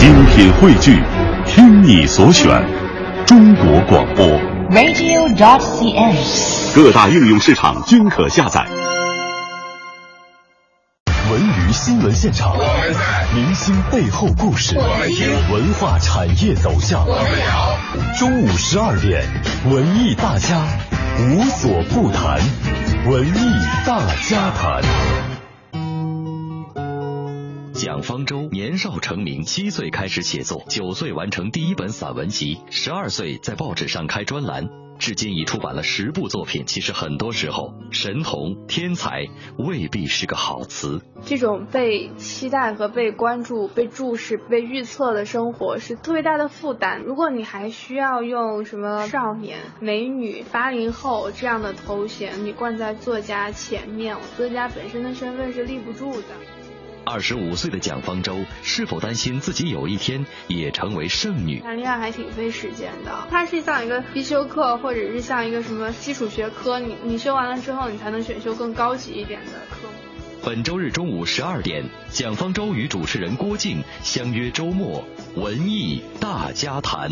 精品汇聚，听你所选，中国广播。radio.dot.cn，。各大应用市场均可下载。文娱新闻现场，明星背后故事，文化产业走向。中午十二点，文艺大家无所不谈，文艺大家谈。蒋方舟年少成名，七岁开始写作，九岁完成第一本散文集，十二岁在报纸上开专栏，至今已出版了十部作品。其实很多时候，神童、天才未必是个好词。这种被期待和被关注、被注视、被预测的生活是特别大的负担。如果你还需要用什么少年、美女、八零后这样的头衔，你冠在作家前面，作家本身的身份是立不住的。二十五岁的蒋方舟是否担心自己有一天也成为剩女？谈恋爱还挺费时间的，它是像一个必修课，或者是像一个什么基础学科，你你修完了之后，你才能选修更高级一点的科目。本周日中午十二点，蒋方舟与主持人郭靖相约周末文艺大家谈。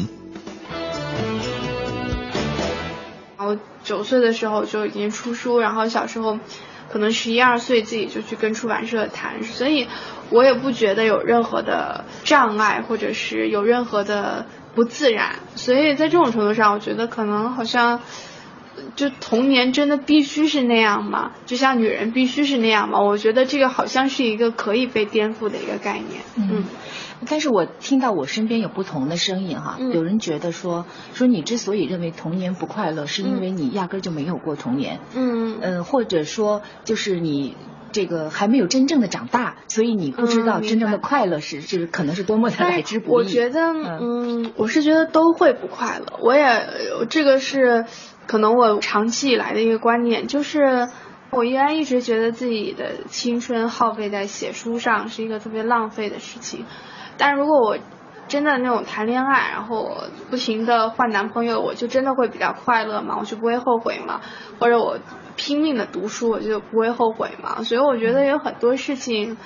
我九岁的时候就已经出书，然后小时候可能十一二岁自己就去跟出版社谈，所以我也不觉得有任何的障碍，或者是有任何的不自然。所以在这种程度上，我觉得可能好像。就童年真的必须是那样吗？就像女人必须是那样吗？我觉得这个好像是一个可以被颠覆的一个概念。嗯，但是我听到我身边有不同的声音哈，嗯有人觉得说说你之所以认为童年不快乐，是因为你压根儿就没有过童年。嗯嗯，或者说就是你。这个还没有真正的长大，所以你不知道嗯真正的快乐是是可能是多么的来之不易。我觉得，嗯，我是觉得都会不快乐。我也呃这个是可能我长期以来的一个观念，就是我依然一直觉得自己的青春耗费在写书上是一个特别浪费的事情。但如果我真的那种谈恋爱，然后不停的换男朋友，我就真的会比较快乐嘛？我就不会后悔嘛？或者我拼命的读书，我就不会后悔嘛？所以我觉得有很多事情。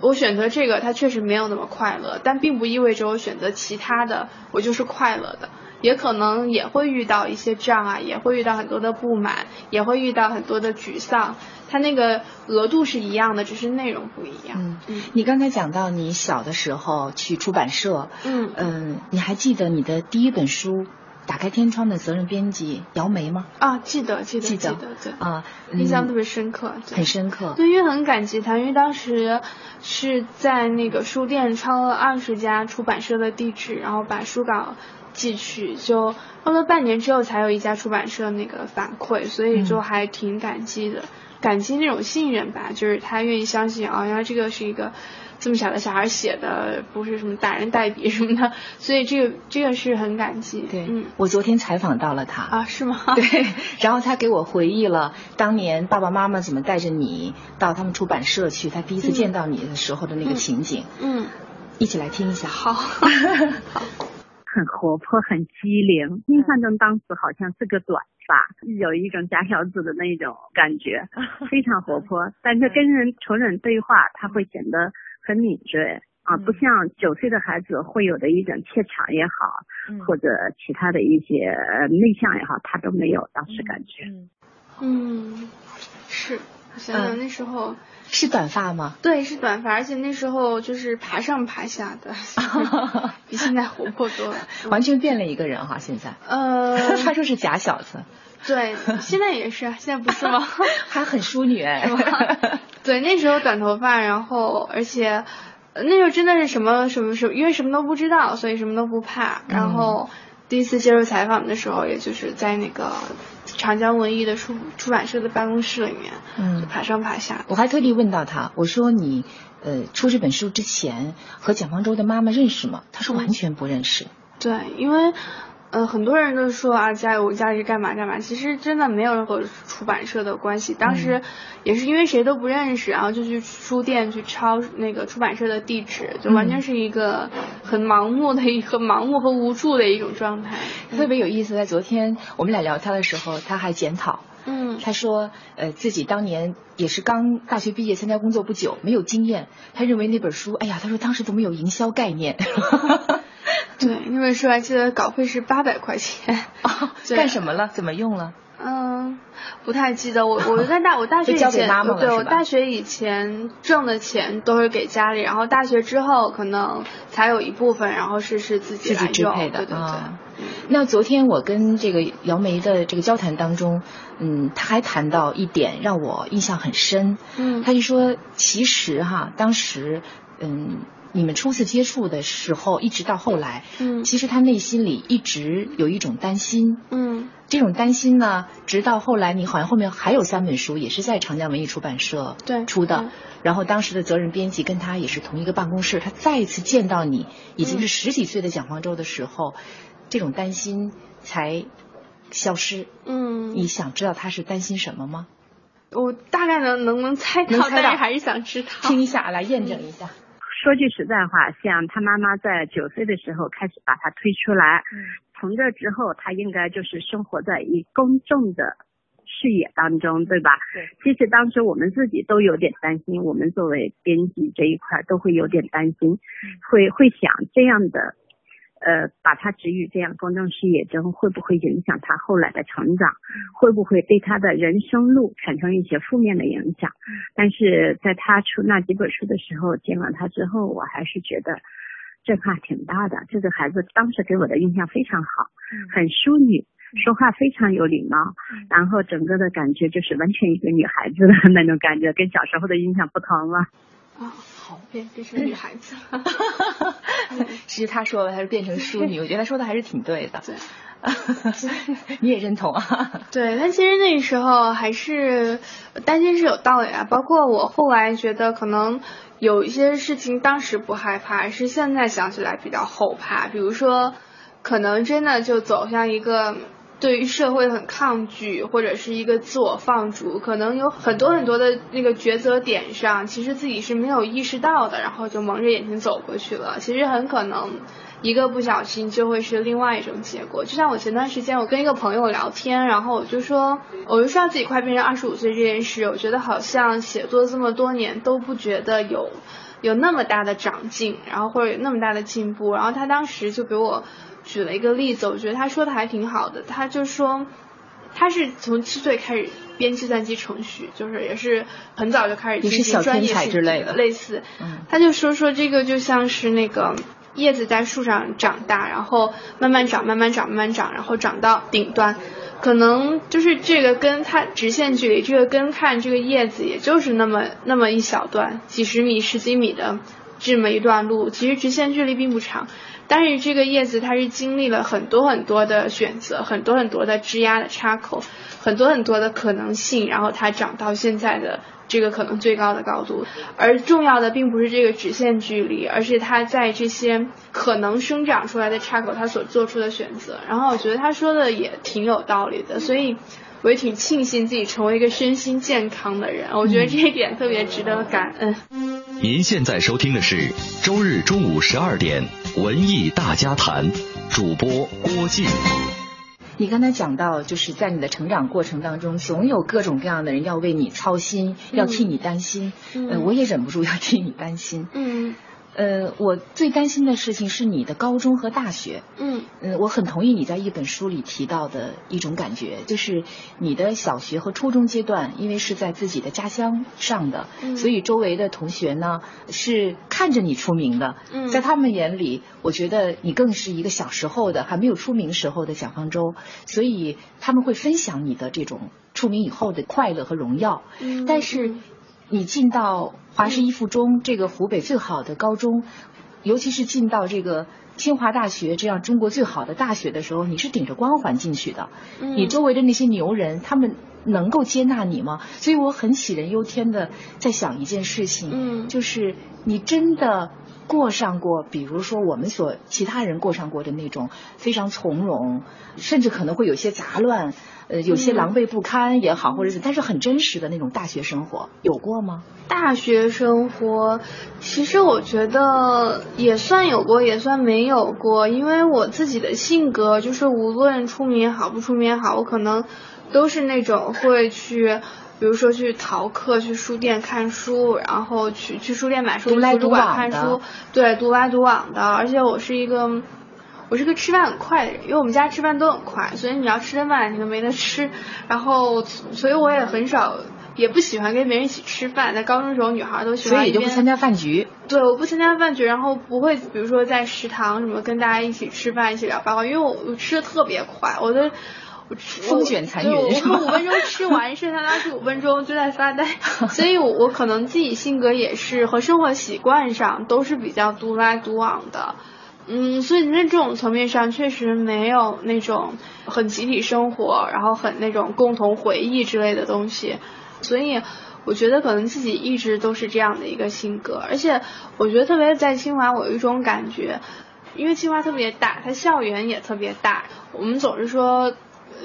我选择这个，它确实没有那么快乐，但并不意味着我选择其他的，我就是快乐的。也可能也会遇到一些障碍，也会遇到很多的不满，也会遇到很多的沮丧。它那个额度是一样的，只是内容不一样。嗯嗯，你刚才讲到你小的时候去出版社，嗯嗯，你还记得你的第一本书《打开天窗》的责任编辑姚梅吗？啊，记得记得记得对，啊，印象特别深刻，对很深刻。对，因为很感激他，因为当时是在那个书店抄了二十家出版社的地址，然后把书稿寄去，就用了半年之后才有一家出版社那个反馈，所以就还挺感激的，感激那种信任吧，就是他愿意相信啊，原来这个是一个。这么小的小孩写的，不是什么大人代笔什么的，所以这个这个是很感激。对，嗯，我昨天采访到了他啊，是吗？对，然后他给我回忆了当年爸爸妈妈怎么带着你到他们出版社去，他第一次见到你的时候的那个情景。嗯，一起来听一下。好，好。很活泼，很机灵。印象中当时好像是个短发，有一种假小子的那种感觉，非常活泼。但是跟人成人对话，他会显得很敏锐啊，不像九岁的孩子会有的一种怯场也好，嗯或者其他的一些呃内向也好，他都没有当时感觉。嗯，是。我想想那时候、是短发吗？对，是短发，而且那时候就是爬上爬下的 比现在活泼多了，完全变了一个人哈。现在，呃，他说是假小子，对，现在也是，现在不是吗？还很淑女哎，对，那时候短头发，然后而且那时候真的是什么什么什么，因为什么都不知道，所以什么都不怕。然后第一次接受采访的时候，也就是在那个。长江文艺的出出版社的办公室里面，嗯，就爬上爬下。我还特地问到他，我说你呃出这本书之前和蒋方舟的妈妈认识吗？他说完全不认识。嗯、对，因为呃很多人都说啊家有家里干嘛干嘛，其实真的没有任何出版社的关系。当时也是因为谁都不认识，然后就去书店去抄那个出版社的地址，就完全是一个很盲目的一个盲目和无助的一种状态，特别有意思。在昨天我们俩聊天的时候，他还检讨。嗯，他说，呃，自己当年也是刚大学毕业参加工作不久，没有经验。他认为那本书，哎呀，他说当时都没有营销概念。对，那本书还记得稿费是八百块钱。哦干什么了？怎么用了？嗯，不太记得。我我在大我大学以前，对我大学以前挣的钱都是给家里，然后大学之后可能才有一部分，然后是是自己自己支配的。对对对。那昨天我跟这个姚梅的这个交谈当中，嗯，他还谈到一点让我印象很深。嗯，他就说，其实哈，当时，嗯。你们初次接触的时候，一直到后来，嗯，其实他内心里一直有一种担心，嗯，这种担心呢，直到后来，你好像后面还有三本书，也是在长江文艺出版社对出的，然后当时的责任编辑跟他也是同一个办公室，他再一次见到你，已经是十几岁的蒋方舟的时候，这种担心才消失，嗯，你想知道他是担心什么吗？我大概能能不能猜到，但是还是想知道，听一下，来验证一下。说句实在话，像他妈妈在九岁的时候开始把他推出来，从这之后他应该就是生活在一公众的视野当中，对吧？对。其实当时我们自己都有点担心，我们作为编辑这一块都会有点担心，会会想这样的。呃，把他置于这样公众视野中，会不会影响他后来的成长？会不会对他的人生路产生一些负面的影响？但是在他出那几本书的时候，见了他之后，我还是觉得震撼挺大的。这个孩子当时给我的印象非常好，很淑女，说话非常有礼貌，然后整个的感觉就是完全一个女孩子的那种感觉，跟小时候的印象不同了。啊，好变变成女孩子，其实他说的他是变成淑女，我觉得他说的还是挺对的。对，你也认同啊？对，但其实那时候还是担心是有道理啊。包括我后来觉得，可能有一些事情当时不害怕，是现在想起来比较后怕。比如说，可能真的就走向一个。对于社会很抗拒，或者是一个自我放逐，可能有很多很多的那个抉择点上，其实自己是没有意识到的，然后就蒙着眼睛走过去了。其实很可能一个不小心就会是另外一种结果。就像我前段时间我跟一个朋友聊天，然后我就说，我就说自己快变成二十五岁这件事，我觉得好像写作这么多年都不觉得有有那么大的长进，然后或者有那么大的进步。然后他当时就给我。举了一个例子，我觉得他说的还挺好的。他就说，他是从七岁开始编计算机程序，就是也是很早就开始进行专业之类的类似。他就说说这个就像是那个叶子在树上长大，然后慢慢长，慢慢长，慢慢长，然后长到顶端，可能就是这个根它直线距离，这个根看这个叶子也就是那么那么一小段，几十米、十几米的这么一段路，其实直线距离并不长。但是这个叶子它是经历了很多很多的选择，很多很多的枝丫的插口，很多很多的可能性，然后它长到现在的这个可能最高的高度。而重要的并不是这个直线距离，而是它在这些可能生长出来的插口它所做出的选择。然后我觉得他说的也挺有道理的，所以我也挺庆幸自己成为一个身心健康的人。我觉得这一点特别值得感恩。您现在收听的是周日中午十二点文艺大家谈，主播郭靖。你刚才讲到，就是在你的成长过程当中，总有各种各样的人要为你操心，要替你担心。嗯，我也忍不住要替你担心。嗯。呃，我最担心的事情是你的高中和大学。嗯嗯，我很同意你在一本书里提到的一种感觉，就是你的小学和初中阶段，因为是在自己的家乡上的，所以周围的同学呢是看着你出名的。嗯，在他们眼里，我觉得你更是一个小时候的还没有出名时候的蒋方舟，所以他们会分享你的这种出名以后的快乐和荣耀。嗯，但是。你进到华师一附中这个湖北最好的高中，尤其是进到这个清华大学这样中国最好的大学的时候，你是顶着光环进去的。你周围的那些牛人，他们能够接纳你吗？所以我很杞人忧天的在想一件事情，就是你真的过上过，比如说我们所其他人过上过的那种非常从容，甚至可能会有些杂乱。呃，有些狼狈不堪也好，或者是，但是很真实的那种大学生活，有过吗？大学生活，其实我觉得也算有过，也算没有过，因为我自己的性格就是，无论出名也好，不出名也好，我可能都是那种会去。比如说去逃课，去书店看书，然后去去书店买书，去图书馆看书，对，独来独往的。而且我是一个，我是个吃饭很快的人，因为我们家吃饭都很快，所以你要吃的慢你都没得吃。然后，所以我也很少，也不喜欢跟别人一起吃饭。在高中时候，女孩都喜欢。所以也就不参加饭局。对，我不参加饭局，然后不会，比如说在食堂什么跟大家一起吃饭，一起聊八卦，因为我我吃的特别快，我的。风卷残云，我五分钟吃完，剩下的二十五分钟就在发呆。所以，我我可能自己性格也是和生活习惯上都是比较独来独往的。嗯，所以在这种层面上，确实没有那种很集体生活，然后很那种共同回忆之类的东西。所以，我觉得可能自己一直都是这样的一个性格。而且，我觉得特别在清华，我有一种感觉，因为清华特别大，它校园也特别大。我们总是说。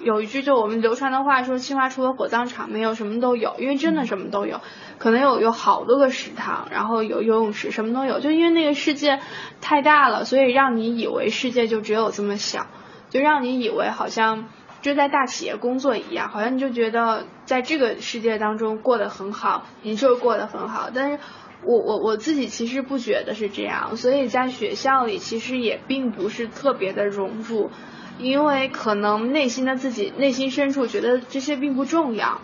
有一句就我们流传的话说，清华除了火葬场没有什么都有，因为真的什么都有，可能有有好多个食堂，然后有游泳池，什么都有。就因为那个世界太大了，所以让你以为世界就只有这么小，就让你以为好像就在大企业工作一样，好像你就觉得在这个世界当中过得很好，你就过得很好。但是我我我自己其实不觉得是这样，所以在学校里其实也并不是特别的融入。因为可能内心的自己内心深处觉得这些并不重要，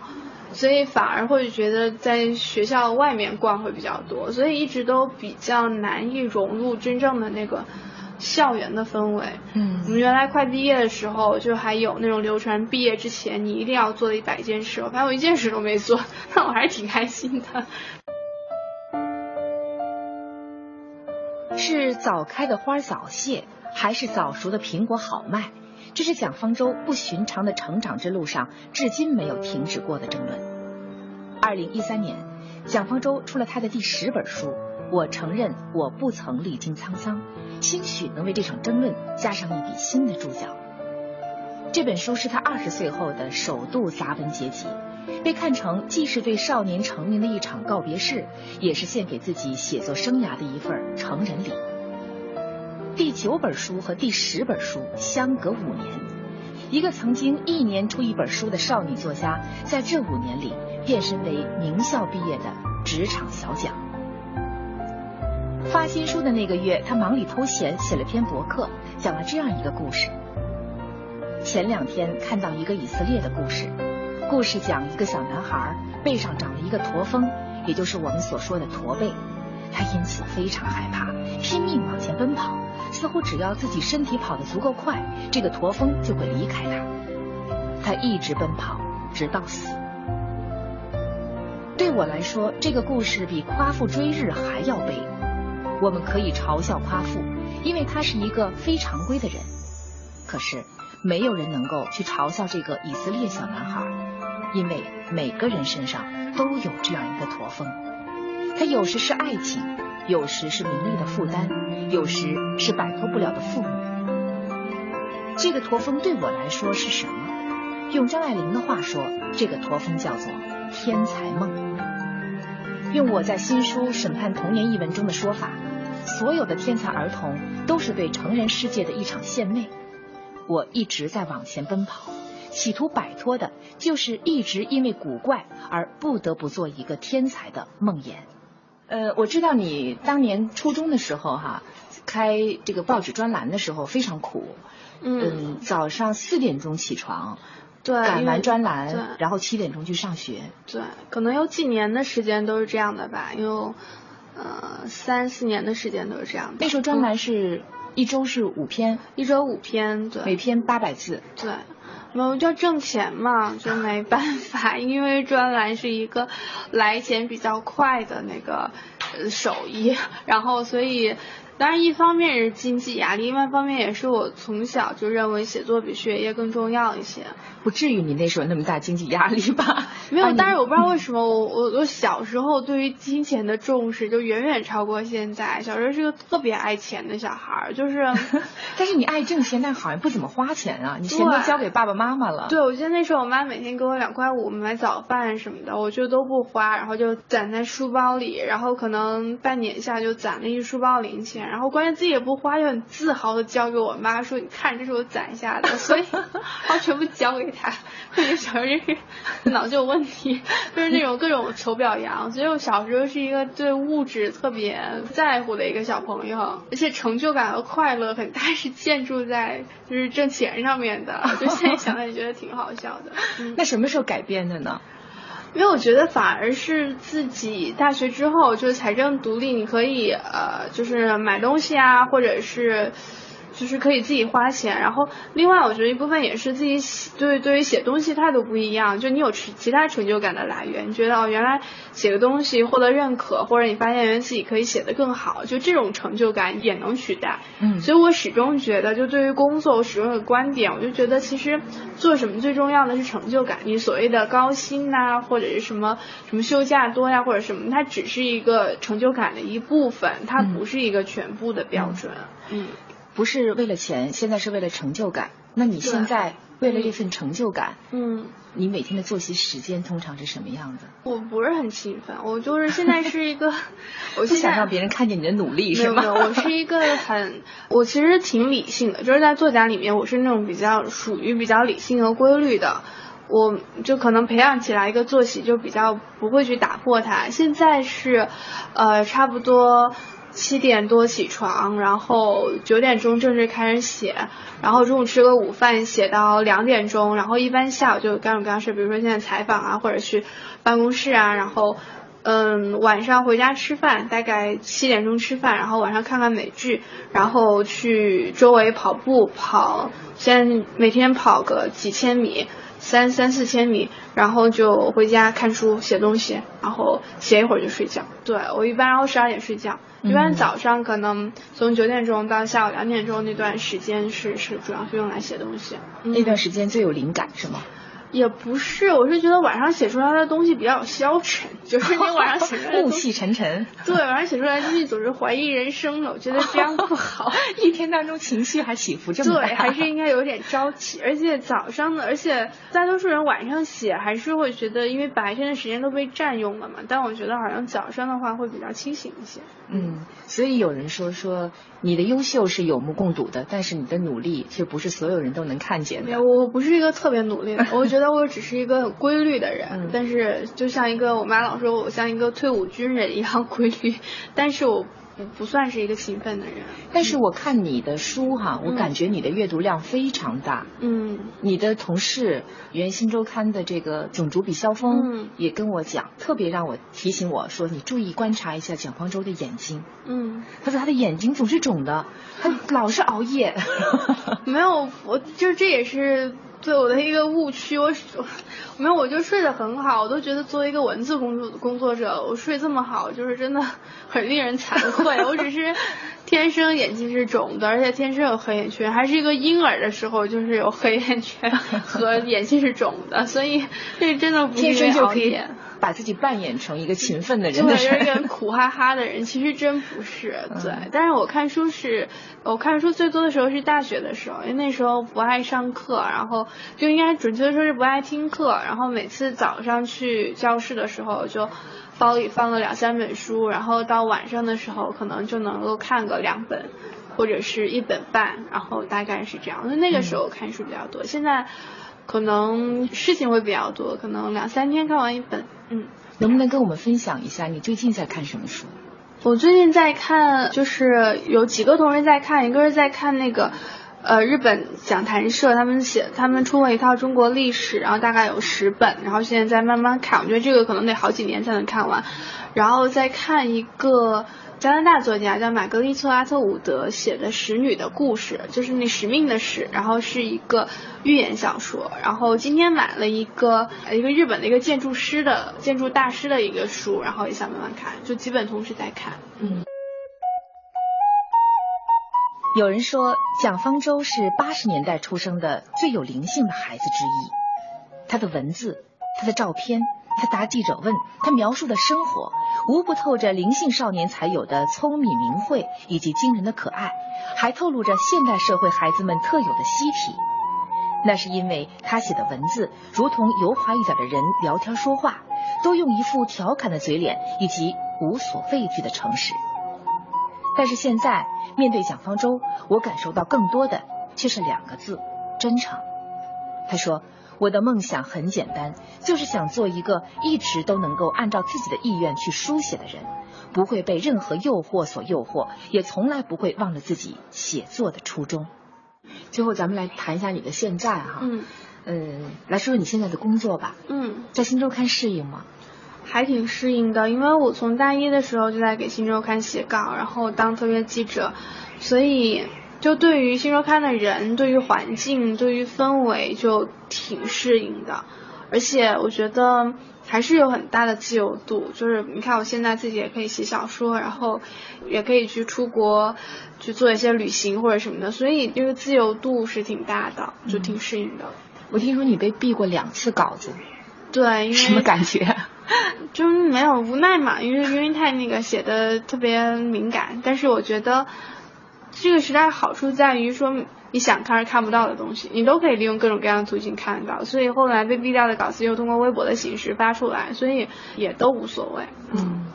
所以反而会觉得在学校外面逛会比较多，所以一直都比较难以融入真正的那个校园的氛围。嗯，我们原来快毕业的时候就还有那种流传，毕业之前你一定要做的一百件事，我发现我一件事都没做，但我还是挺开心的。是早开的花早谢，还是早熟的苹果好卖？这是蒋方舟不寻常的成长之路上至今没有停止过的争论。二零一三年，蒋方舟出了他的第十本书。我承认我不曾历经沧桑，兴许能为这场争论加上一笔新的注脚。这本书是他二十岁后的首度杂文结集，被看成既是对少年成名的一场告别式，也是献给自己写作生涯的一份成人礼。第九本书和第十本书相隔五年，一个曾经一年出一本书的少女作家，在这五年里变身为名校毕业的职场小蒋。发新书的那个月，他忙里偷闲写了篇博客，讲了这样一个故事。前两天看到一个以色列的故事，故事讲一个小男孩背上长了一个驼峰，也就是我们所说的驼背，他因此非常害怕，拼命往前奔跑。似乎只要自己身体跑得足够快，这个驼峰就会离开他。他一直奔跑，直到死。对我来说，这个故事比夸父追日还要悲。我们可以嘲笑夸父，因为他是一个非常规的人。可是，没有人能够去嘲笑这个以色列小男孩，因为每个人身上都有这样一个驼峰。他有时是爱情。有时是名利的负担，有时是摆脱不了的父母。这个驼峰对我来说是什么？用张爱玲的话说，这个驼峰叫做天才梦。用我在新书《审判童年》一文中的说法，所有的天才儿童都是对成人世界的一场献媚。我一直在往前奔跑，企图摆脱的就是一直因为古怪而不得不做一个天才的梦魇。呃，我知道你当年初中的时候哈，开这个报纸专栏的时候非常苦，嗯，早上四点钟起床，对，赶完专栏，然后七点钟去上学，对，可能有几年的时间都是这样的吧，有呃三四年的时间都是这样的。那时候专栏是一周是五篇，一周五篇，对，每篇八百字，对。我就挣钱嘛，就没办法，因为专栏是一个来钱比较快的那个手艺，然后所以。当然，一方面是经济压力，另外一方面也是我从小就认为写作比学业更重要一些。不至于你那时候那么大经济压力吧？没有，但是我不知道为什么我我我小时候对于金钱的重视就远远超过现在。小时候是个特别爱钱的小孩，就是。但是你爱挣钱，但好像不怎么花钱啊，你钱都交给爸爸妈妈了。对，我记得那时候我妈每天给我两块五买早饭什么的，我就都不花，然后就攒在书包里，然后可能半年下就攒了一书包零钱。然后关键自己也不花，就很自豪的交给我妈说：“你看，这是我攒下的。”所以，然后全部交给他。那个小时候就是脑子有问题，就是那种各种求表扬。所以我小时候是一个对物质特别在乎的一个小朋友，而且成就感和快乐很大是建筑在就是挣钱上面的。就现在想来也觉得挺好笑的。那什么时候改变的呢？因为我觉得反而是自己大学之后就是财政独立，你可以呃就是买东西啊，或者是。就是可以自己花钱，然后另外我觉得一部分也是自己写对对于写东西态度不一样，就你有其其他成就感的来源，你觉得哦原来写个东西获得认可，或者你发现原来自己可以写得更好，就这种成就感也能取代。嗯，所以我始终觉得，就对于工作我始终有观点，我就觉得其实做什么最重要的是成就感，你所谓的高薪呐，或者是什么什么休假多呀，或者什么，它只是一个成就感的一部分，它不是一个全部的标准。嗯。不是为了钱，现在是为了成就感。那你现在为了这份成就感，嗯，你每天的作息时间通常是什么样的？我不是很勤奋，我就是现在是一个，我不想让别人看见你的努力，是吗？我是一个 很，我其实挺理性的，就是在作家里面，我是那种比较属于比较理性和规律的，我就可能培养起来一个作息，就比较不会去打破它。现在是，呃，差不多。七点多起床，然后九点钟正式开始写，然后中午吃个午饭，写到两点钟，然后一般下午就干种干事，比如说现在采访啊，或者去办公室啊，然后嗯晚上回家吃饭，大概七点钟吃饭，然后晚上看看美剧，然后去周围跑步跑，先每天跑个几千米，三三四千米，然后就回家看书写东西，然后写一会儿就睡觉。对我一般然后十二点睡觉。一般早上可能从九点钟到下午两点钟那段时间是是主要是用来写东西，那段时间最有灵感是吗？也不是，我是觉得晚上写出来的东西比较消沉，就是你晚上写出来暮 气沉沉。对，晚上写出来东西总是怀疑人生的，我觉得这样不好。一天当中情绪还起伏这么大。对，还是应该有点朝气。而且早上的，而且大多数人晚上写还是会觉得，因为白天的时间都被占用了嘛。但我觉得好像早上的话会比较清醒一些。嗯，所以有人说说你的优秀是有目共睹的，但是你的努力却不是所有人都能看见的。我不是一个特别努力的，我觉得。我只是一个很规律的人，但是就像一个我妈老说我像一个退伍军人一样规律，但是我不不算是一个勤奋的人。但是我看你的书哈，我感觉你的阅读量非常大。嗯，你的同事原新周刊的这个总主笔肖峰也跟我讲，特别让我提醒我说，你注意观察一下蒋方舟的眼睛。嗯，他说他的眼睛总是肿的，他老是熬夜。没有，我就是这也是。对我的一个误区，我我 没有，我就睡得很好，我都觉得作为一个文字工作工作者，我睡这么好，就是真的很令人惭愧。我只是天生眼睛是肿的，而且天生有黑眼圈，还是一个婴儿的时候就是有黑眼圈和眼睛是肿的，所以这真的不天生就可以。把自己扮演成一个勤奋的人，对，一个苦哈哈的人，其实真不是。对，但是我看书是，我看书最多的时候是大学的时候，因为那时候不爱上课，然后就应该准确的说是不爱听课，然后每次早上去教室的时候就包里放了两三本书，然后到晚上的时候可能就能够看个两本或者是一本半，然后大概是这样。那那个时候看书比较多，现在。可能事情会比较多，可能两三天看完一本。嗯，能不能跟我们分享一下你最近在看什么书？我最近在看，就是有几个同事在看，一个是在看那个，呃，日本讲谈社他们写，他们出了一套中国历史，然后大概有十本，然后现在在慢慢看，我觉得这个可能得好几年才能看完。然后再看一个。加拿大作家叫玛格丽特·阿特伍德写的《使女的故事》，就是那使命的使，然后是一个寓言小说。然后今天买了一个一个日本的一个建筑师的建筑大师的一个书，然后也想慢慢看，就基本同时在看。嗯。有人说蒋方舟是八十年代出生的最有灵性的孩子之一，他的文字，他的照片。他答记者问，他描述的生活无不透着灵性少年才有的聪明明慧以及惊人的可爱，还透露着现代社会孩子们特有的嬉皮。那是因为他写的文字如同油滑一点的人聊天说话，都用一副调侃的嘴脸以及无所畏惧的诚实。但是现在面对蒋方舟，我感受到更多的却是两个字：真诚。他说：“我的梦想很简单，就是想做一个一直都能够按照自己的意愿去书写的人，不会被任何诱惑所诱惑，也从来不会忘了自己写作的初衷。”最后，咱们来谈一下你的现在哈。嗯。嗯，来说说你现在的工作吧。嗯。在新周刊适应吗？还挺适应的，因为我从大一的时候就在给新周刊写稿，然后当特约记者，所以就对于新周刊的人、对于环境、对于氛围就挺适应的。而且我觉得还是有很大的自由度，就是你看我现在自己也可以写小说，然后也可以去出国去做一些旅行或者什么的，所以这个自由度是挺大的，就挺适应的。我听说你被毙过两次稿子，对，因为什么感觉？就没有无奈嘛，因为因为太那个写的特别敏感，但是我觉得这个时代好处在于说你想看而看不到的东西，你都可以利用各种各样的途径看到，所以后来被毙掉的稿子又通过微博的形式发出来，所以也都无所谓。嗯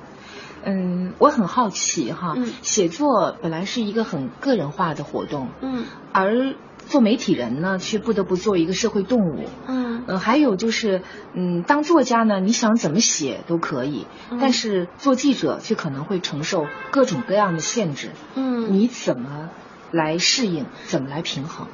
嗯，我很好奇哈，写作本来是一个很个人化的活动，嗯，而。做媒体人呢，却不得不做一个社会动物。嗯，呃，还有就是，嗯，当作家呢，你想怎么写都可以，但是做记者却可能会承受各种各样的限制。嗯，你怎么来适应？怎么来平衡？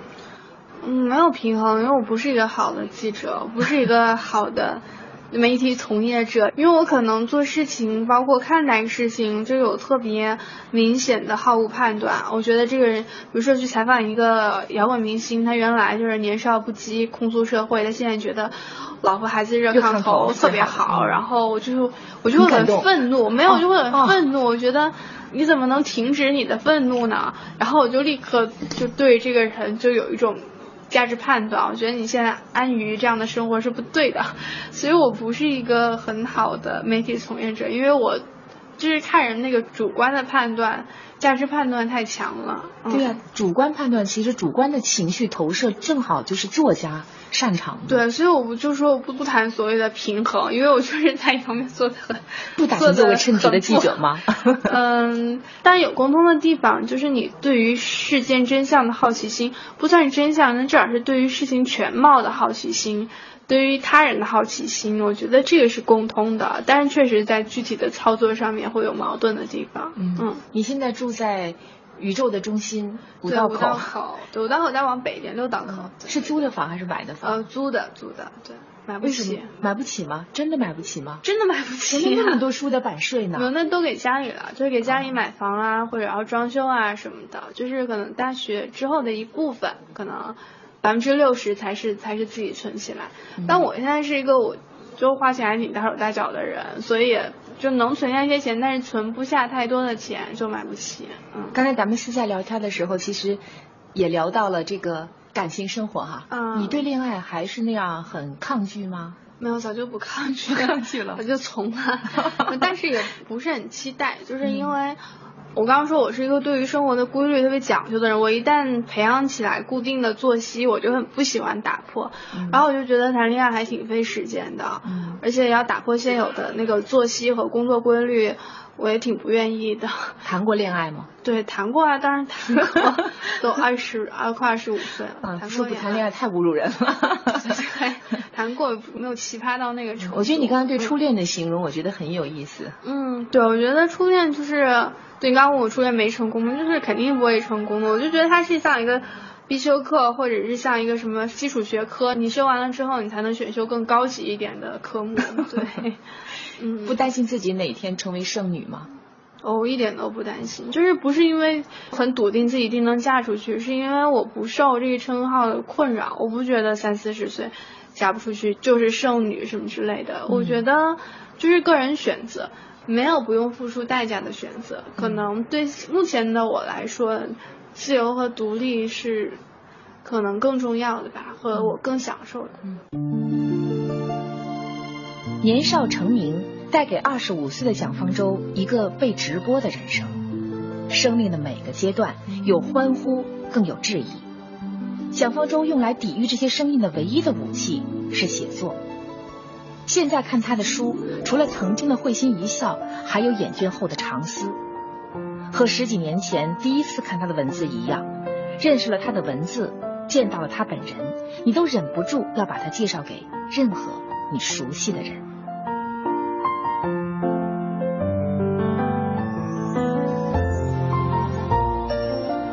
嗯，没有平衡，因为我不是一个好的记者，不是一个好的。媒体从业者，因为我可能做事情，包括看待事情，就有特别明显的好恶判断。我觉得这个人，比如说去采访一个摇滚明星，他原来就是年少不羁，控诉社会，他现在觉得老婆孩子热炕头特别好，然后我就我就会很愤怒，没有就会很愤怒。我觉得你怎么能停止你的愤怒呢？然后我就立刻就对这个人就有一种。价值判断，我觉得你现在安于这样的生活是不对的，所以我不是一个很好的媒体从业者，因为我就是看人那个主观的判断，价值判断太强了。对呀，主观判断其实主观的情绪投射正好就是作家。擅长对，所以我不就说我不不谈所谓的平衡，因为我确实在一方面做的很 不打算做个称职的记者吗？嗯，但有共通的地方，就是你对于事件真相的好奇心，不算是真相，那至少是对于事情全貌的好奇心，对于他人的好奇心，我觉得这个是共通的。但是确实在具体的操作上面会有矛盾的地方。嗯，你现在住在？宇宙的中心五道口，五道口，五道口再往北一点，六道口是租的房还是买的房？呃，租的，租的，对，买不起，买不起吗？真的买不起吗？真的买不起，那么多书的版税呢？有那都给家里了，就是给家里买房啊，或者要装修啊什么的，就是可能大学之后的一部分，可能百分之六十才是才是自己存起来。但我现在是一个我就花钱还挺大手大脚的人，所以。就能存下一些钱，但是存不下太多的钱，就买不起。嗯，刚才咱们私下聊天的时候，其实也聊到了这个感情生活哈。嗯，你对恋爱还是那样很抗拒吗？没有，早就不抗拒，抗拒了，我就从了。但是也不是很期待，就是因为。我刚刚说，我是一个对于生活的规律特别讲究的人。我一旦培养起来固定的作息，我就很不喜欢打破。然后我就觉得谈恋爱还挺费时间的，而且要打破现有的那个作息和工作规律，我也挺不愿意的。谈过恋爱吗？对，谈过啊，当然谈过，都 二十二快二十五岁了。说不谈恋爱太侮辱人了。谈过没有奇葩到那个程度？我觉得你刚刚对初恋的形容，我觉得很有意思。嗯，对，我觉得初恋就是。对，你刚问我初恋没成功吗？就是肯定不会成功的。我就觉得它是像一个必修课，或者是像一个什么基础学科，你修完了之后，你才能选修更高级一点的科目。对，嗯，不担心自己哪天成为剩女吗？哦，一点都不担心，就是不是因为很笃定自己一定能嫁出去，是因为我不受这个称号的困扰。我不觉得三四十岁嫁不出去就是剩女什么之类的。我觉得就是个人选择。没有不用付出代价的选择，可能对目前的我来说，自由和独立是可能更重要的吧，和我更享受的。年少成名，带给二十五岁的蒋方舟一个被直播的人生。生命的每个阶段，有欢呼，更有质疑。蒋方舟用来抵御这些声音的唯一的武器是写作。现在看他的书，除了曾经的会心一笑，还有眼倦后的长思。和十几年前第一次看他的文字一样，认识了他的文字，见到了他本人，你都忍不住要把他介绍给任何你熟悉的人。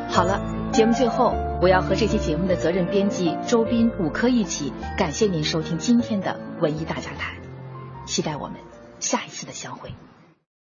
好了，节目最后，我要和这期节目的责任编辑周斌、武科一起感谢您收听今天的文艺大家谈，期待我们下一次的相会。